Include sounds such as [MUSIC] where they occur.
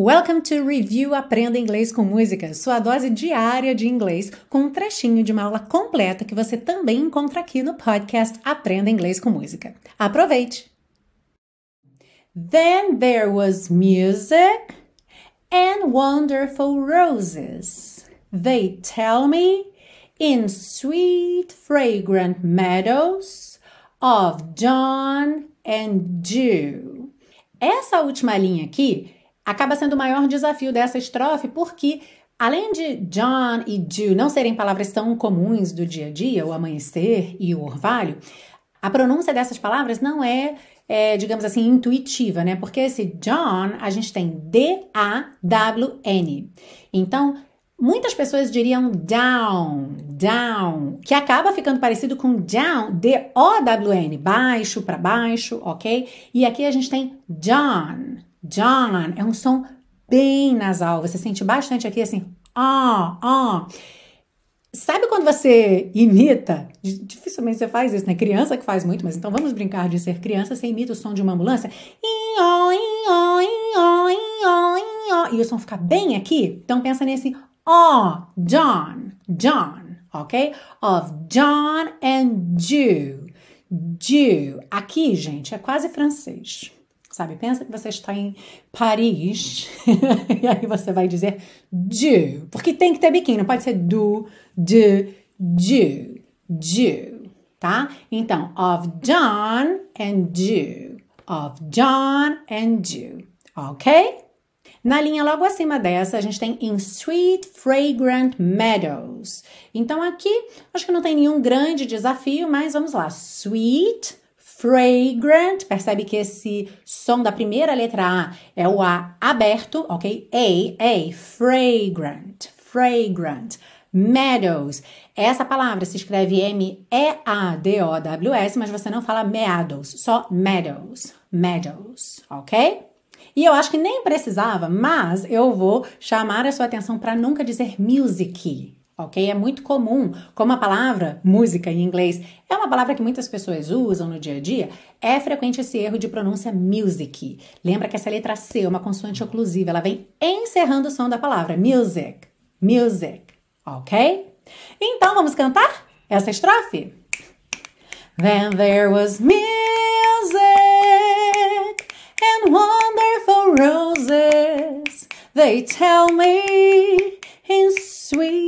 Welcome to Review Aprenda Inglês com Música, sua dose diária de inglês, com um trechinho de uma aula completa que você também encontra aqui no podcast Aprenda Inglês com Música. Aproveite! Then there was music and wonderful roses. They tell me in sweet, fragrant meadows of dawn and dew. Essa última linha aqui acaba sendo o maior desafio dessa estrofe, porque além de John e Dew não serem palavras tão comuns do dia a dia, o amanhecer e o orvalho, a pronúncia dessas palavras não é, é, digamos assim, intuitiva, né? Porque esse John, a gente tem D-A-W-N. Então, muitas pessoas diriam down, down, que acaba ficando parecido com down, D-O-W-N, baixo para baixo, ok? E aqui a gente tem John, John é um som bem nasal. Você sente bastante aqui assim, ah, ah. Sabe quando você imita? Dificilmente você faz isso, né? Criança que faz muito, mas então vamos brincar de ser criança. Você imita o som de uma ambulância. E o som fica bem aqui. Então pensa nesse oh, John, John, ok? Of John and Jew. Jew. Aqui, gente, é quase francês sabe? Pensa que você está em Paris [LAUGHS] e aí você vai dizer du, porque tem que ter biquinho, não pode ser do, de, du, du, tá? Então, of John and do, of John and do, ok? Na linha logo acima dessa, a gente tem in sweet, fragrant meadows. Então aqui, acho que não tem nenhum grande desafio, mas vamos lá. Sweet, fragrant. Percebe que esse som da primeira letra A é o A aberto, ok? A, A, fragrant, fragrant. Meadows. Essa palavra se escreve M-E-A-D-O-W-S, mas você não fala meadows, só meadows. Meadows, ok? E eu acho que nem precisava, mas eu vou chamar a sua atenção para nunca dizer music, ok? É muito comum, como a palavra música em inglês é uma palavra que muitas pessoas usam no dia a dia, é frequente esse erro de pronúncia music. Lembra que essa letra C é uma consoante oclusiva, ela vem encerrando o som da palavra music, music, ok? Então vamos cantar essa estrofe? Then there was music and wonderful roses. They tell me in sweet,